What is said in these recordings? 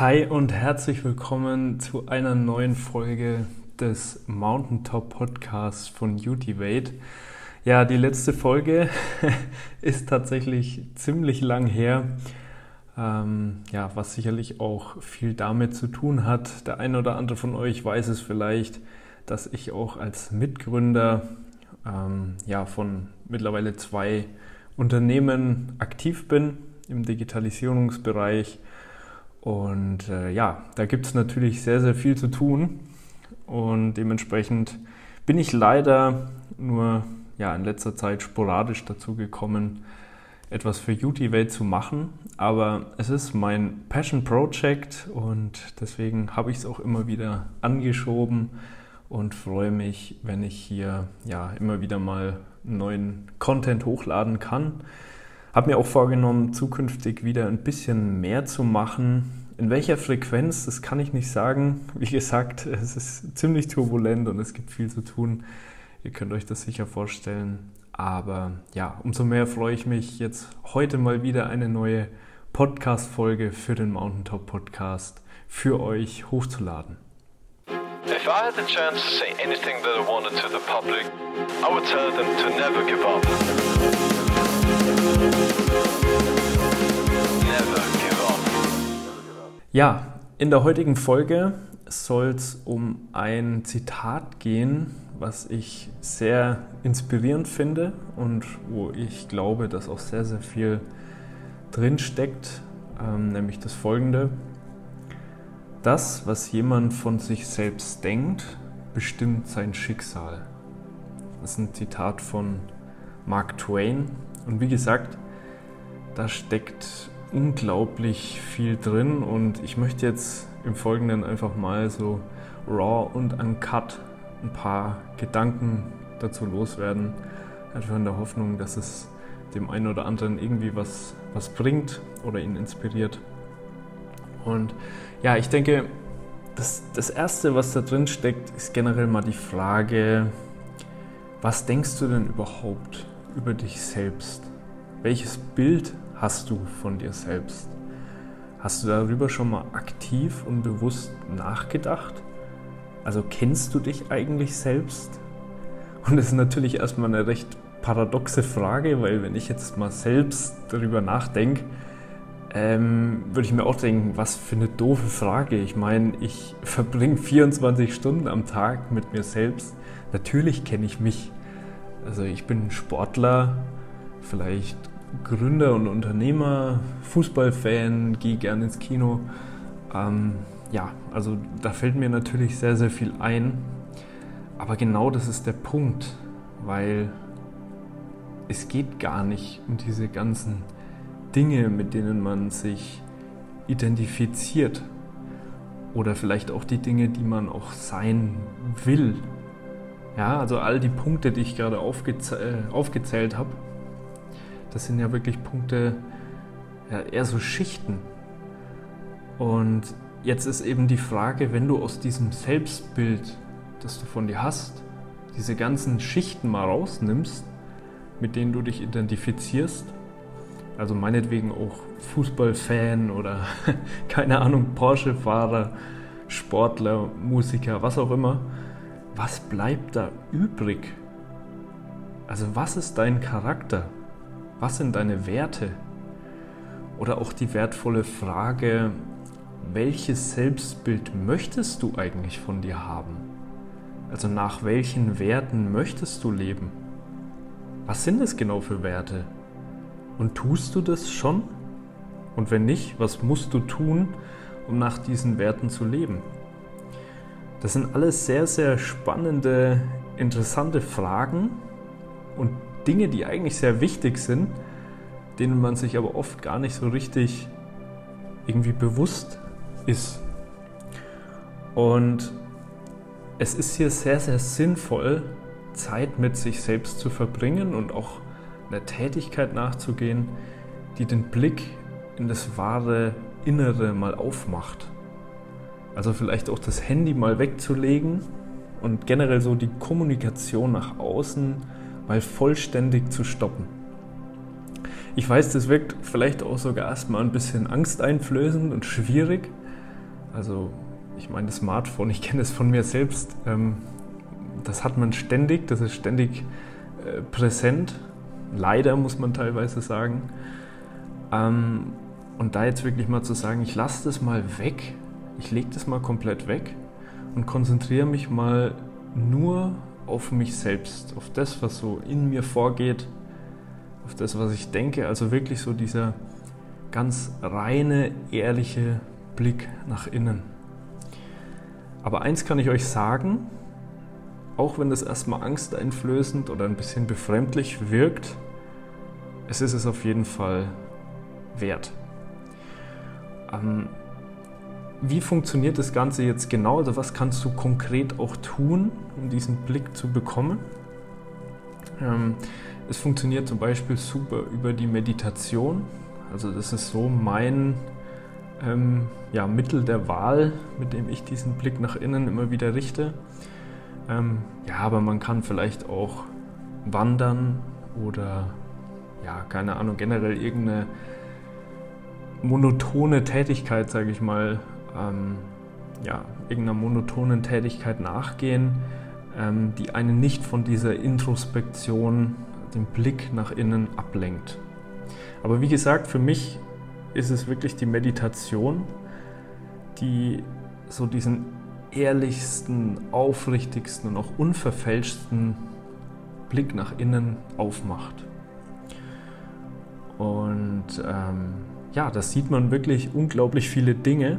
Hi und herzlich willkommen zu einer neuen Folge des Mountaintop Podcasts von Utivate. Ja, die letzte Folge ist tatsächlich ziemlich lang her. Ähm, ja, was sicherlich auch viel damit zu tun hat. Der eine oder andere von euch weiß es vielleicht, dass ich auch als Mitgründer ähm, ja, von mittlerweile zwei Unternehmen aktiv bin im Digitalisierungsbereich. Und äh, ja, da gibt es natürlich sehr, sehr viel zu tun. Und dementsprechend bin ich leider nur ja, in letzter Zeit sporadisch dazu gekommen, etwas für Utivate zu machen. Aber es ist mein Passion Project und deswegen habe ich es auch immer wieder angeschoben und freue mich, wenn ich hier ja immer wieder mal neuen Content hochladen kann. Habe mir auch vorgenommen, zukünftig wieder ein bisschen mehr zu machen. In welcher Frequenz, das kann ich nicht sagen. Wie gesagt, es ist ziemlich turbulent und es gibt viel zu tun. Ihr könnt euch das sicher vorstellen. Aber ja, umso mehr freue ich mich jetzt heute mal wieder eine neue Podcast-Folge für den Mountaintop Podcast für euch hochzuladen. If I had the chance to say anything that I wanted to the public, I would tell them to never give up. Ja, in der heutigen Folge soll es um ein Zitat gehen, was ich sehr inspirierend finde und wo ich glaube, dass auch sehr, sehr viel drin steckt, ähm, nämlich das folgende. Das, was jemand von sich selbst denkt, bestimmt sein Schicksal. Das ist ein Zitat von Mark Twain. Und wie gesagt, da steckt unglaublich viel drin und ich möchte jetzt im Folgenden einfach mal so raw und uncut ein paar Gedanken dazu loswerden. Einfach in der Hoffnung, dass es dem einen oder anderen irgendwie was, was bringt oder ihn inspiriert. Und ja, ich denke, das, das Erste, was da drin steckt, ist generell mal die Frage, was denkst du denn überhaupt über dich selbst? Welches Bild hast du von dir selbst? Hast du darüber schon mal aktiv und bewusst nachgedacht? Also kennst du dich eigentlich selbst? Und das ist natürlich erstmal eine recht paradoxe Frage, weil wenn ich jetzt mal selbst darüber nachdenke, ähm, würde ich mir auch denken, was für eine doofe Frage. Ich meine, ich verbringe 24 Stunden am Tag mit mir selbst. Natürlich kenne ich mich. Also ich bin Sportler, vielleicht Gründer und Unternehmer, Fußballfan, gehe gerne ins Kino. Ähm, ja, also da fällt mir natürlich sehr, sehr viel ein. Aber genau das ist der Punkt, weil es geht gar nicht um diese ganzen Dinge, mit denen man sich identifiziert. Oder vielleicht auch die Dinge, die man auch sein will. Ja, also all die Punkte, die ich gerade aufgezäh äh, aufgezählt habe, das sind ja wirklich Punkte, ja, eher so Schichten. Und jetzt ist eben die Frage, wenn du aus diesem Selbstbild, das du von dir hast, diese ganzen Schichten mal rausnimmst, mit denen du dich identifizierst, also meinetwegen auch Fußballfan oder keine Ahnung, Porsche-Fahrer, Sportler, Musiker, was auch immer. Was bleibt da übrig? Also was ist dein Charakter? Was sind deine Werte? Oder auch die wertvolle Frage, welches Selbstbild möchtest du eigentlich von dir haben? Also nach welchen Werten möchtest du leben? Was sind es genau für Werte? Und tust du das schon? Und wenn nicht, was musst du tun, um nach diesen Werten zu leben? Das sind alles sehr, sehr spannende, interessante Fragen und Dinge, die eigentlich sehr wichtig sind, denen man sich aber oft gar nicht so richtig irgendwie bewusst ist. Und es ist hier sehr, sehr sinnvoll, Zeit mit sich selbst zu verbringen und auch einer Tätigkeit nachzugehen, die den Blick in das wahre Innere mal aufmacht. Also vielleicht auch das Handy mal wegzulegen und generell so die Kommunikation nach außen mal vollständig zu stoppen. Ich weiß, das wirkt vielleicht auch sogar erstmal ein bisschen angsteinflößend und schwierig, Also ich meine, das Smartphone, ich kenne es von mir selbst, ähm, das hat man ständig, das ist ständig äh, präsent. Leider muss man teilweise sagen. Ähm, und da jetzt wirklich mal zu sagen, ich lasse das mal weg, ich lege das mal komplett weg und konzentriere mich mal nur auf mich selbst, auf das, was so in mir vorgeht, auf das, was ich denke. Also wirklich so dieser ganz reine, ehrliche Blick nach innen. Aber eins kann ich euch sagen, auch wenn das erstmal angsteinflößend oder ein bisschen befremdlich wirkt, es ist es auf jeden Fall wert. Ähm, wie funktioniert das Ganze jetzt genau? Also was kannst du konkret auch tun, um diesen Blick zu bekommen? Ähm, es funktioniert zum Beispiel super über die Meditation. Also das ist so mein ähm, ja, Mittel der Wahl, mit dem ich diesen Blick nach innen immer wieder richte. Ähm, ja, aber man kann vielleicht auch wandern oder ja, keine Ahnung, generell irgendeine monotone Tätigkeit, sage ich mal, ähm, ja, irgendeiner monotonen Tätigkeit nachgehen, ähm, die einen nicht von dieser Introspektion, dem Blick nach innen ablenkt. Aber wie gesagt, für mich ist es wirklich die Meditation, die so diesen ehrlichsten, aufrichtigsten und auch unverfälschten Blick nach innen aufmacht. Und ähm, ja, da sieht man wirklich unglaublich viele Dinge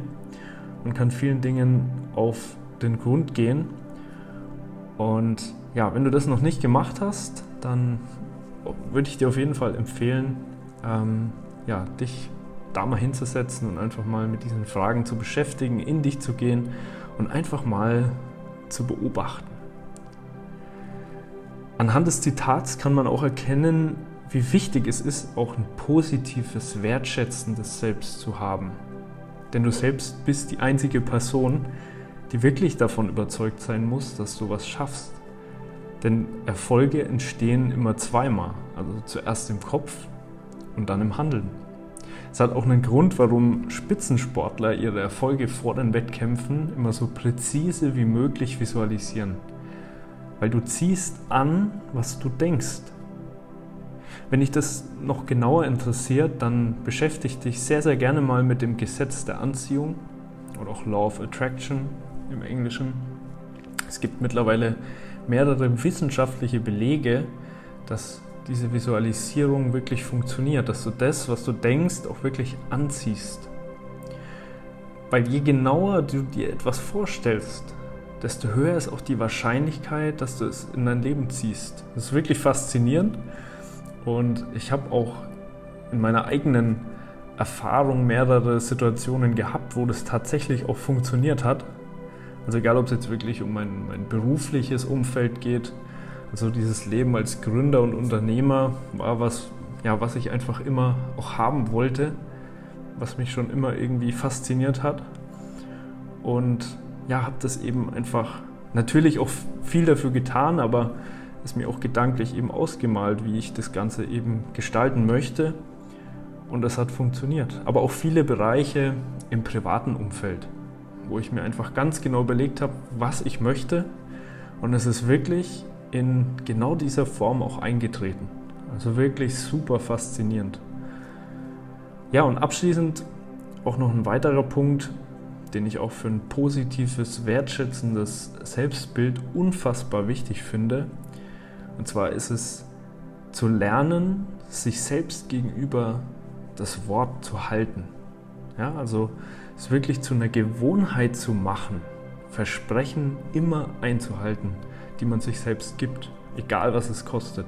und kann vielen Dingen auf den Grund gehen. Und ja, wenn du das noch nicht gemacht hast, dann würde ich dir auf jeden Fall empfehlen, ähm, ja, dich da mal hinzusetzen und einfach mal mit diesen Fragen zu beschäftigen, in dich zu gehen und einfach mal zu beobachten. Anhand des Zitats kann man auch erkennen, wie wichtig es ist, auch ein positives, wertschätzendes Selbst zu haben. Denn du selbst bist die einzige Person, die wirklich davon überzeugt sein muss, dass du was schaffst. Denn Erfolge entstehen immer zweimal, also zuerst im Kopf und dann im Handeln. Es hat auch einen Grund, warum Spitzensportler ihre Erfolge vor den Wettkämpfen immer so präzise wie möglich visualisieren. Weil du ziehst an, was du denkst. Wenn dich das noch genauer interessiert, dann beschäftige dich sehr, sehr gerne mal mit dem Gesetz der Anziehung oder auch Law of Attraction im Englischen. Es gibt mittlerweile mehrere wissenschaftliche Belege, dass diese Visualisierung wirklich funktioniert, dass du das, was du denkst, auch wirklich anziehst. Weil je genauer du dir etwas vorstellst, desto höher ist auch die Wahrscheinlichkeit, dass du es in dein Leben ziehst. Das ist wirklich faszinierend und ich habe auch in meiner eigenen Erfahrung mehrere Situationen gehabt, wo das tatsächlich auch funktioniert hat. Also egal, ob es jetzt wirklich um mein, mein berufliches Umfeld geht, also dieses Leben als Gründer und Unternehmer war was, ja, was ich einfach immer auch haben wollte, was mich schon immer irgendwie fasziniert hat. Und ja, habe das eben einfach natürlich auch viel dafür getan, aber es mir auch gedanklich eben ausgemalt, wie ich das Ganze eben gestalten möchte. Und das hat funktioniert. Aber auch viele Bereiche im privaten Umfeld, wo ich mir einfach ganz genau überlegt habe, was ich möchte. Und es ist wirklich in genau dieser Form auch eingetreten. Also wirklich super faszinierend. Ja, und abschließend auch noch ein weiterer Punkt, den ich auch für ein positives, wertschätzendes Selbstbild unfassbar wichtig finde. Und zwar ist es zu lernen, sich selbst gegenüber das Wort zu halten. Ja, also es wirklich zu einer Gewohnheit zu machen, Versprechen immer einzuhalten die man sich selbst gibt, egal was es kostet.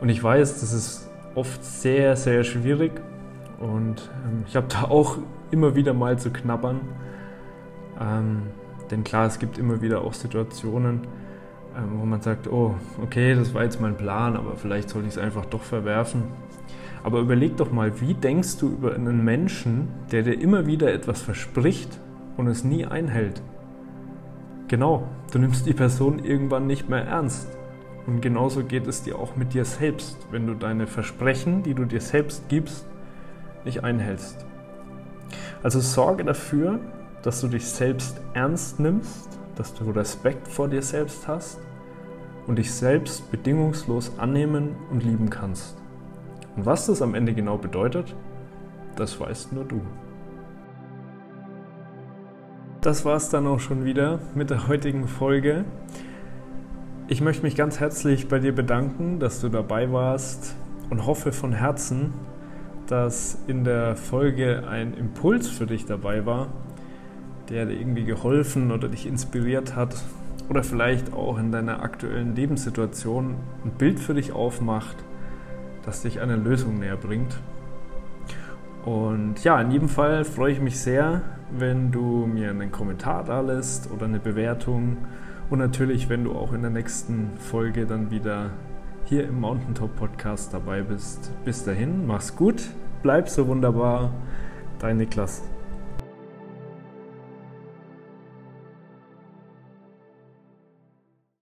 Und ich weiß, das ist oft sehr, sehr schwierig und ähm, ich habe da auch immer wieder mal zu knabbern. Ähm, denn klar, es gibt immer wieder auch Situationen, wo man sagt, oh, okay, das war jetzt mein Plan, aber vielleicht soll ich es einfach doch verwerfen. Aber überleg doch mal, wie denkst du über einen Menschen, der dir immer wieder etwas verspricht und es nie einhält? Genau, du nimmst die Person irgendwann nicht mehr ernst. Und genauso geht es dir auch mit dir selbst, wenn du deine Versprechen, die du dir selbst gibst, nicht einhältst. Also sorge dafür, dass du dich selbst ernst nimmst, dass du Respekt vor dir selbst hast und dich selbst bedingungslos annehmen und lieben kannst. Und was das am Ende genau bedeutet, das weißt nur du. Das war es dann auch schon wieder mit der heutigen Folge. Ich möchte mich ganz herzlich bei dir bedanken, dass du dabei warst und hoffe von Herzen, dass in der Folge ein Impuls für dich dabei war, der dir irgendwie geholfen oder dich inspiriert hat oder vielleicht auch in deiner aktuellen Lebenssituation ein Bild für dich aufmacht, das dich einer Lösung näher bringt. Und ja, in jedem Fall freue ich mich sehr, wenn du mir einen Kommentar da lässt oder eine Bewertung und natürlich, wenn du auch in der nächsten Folge dann wieder hier im Mountaintop Podcast dabei bist. Bis dahin, mach's gut, bleib so wunderbar, dein Niklas.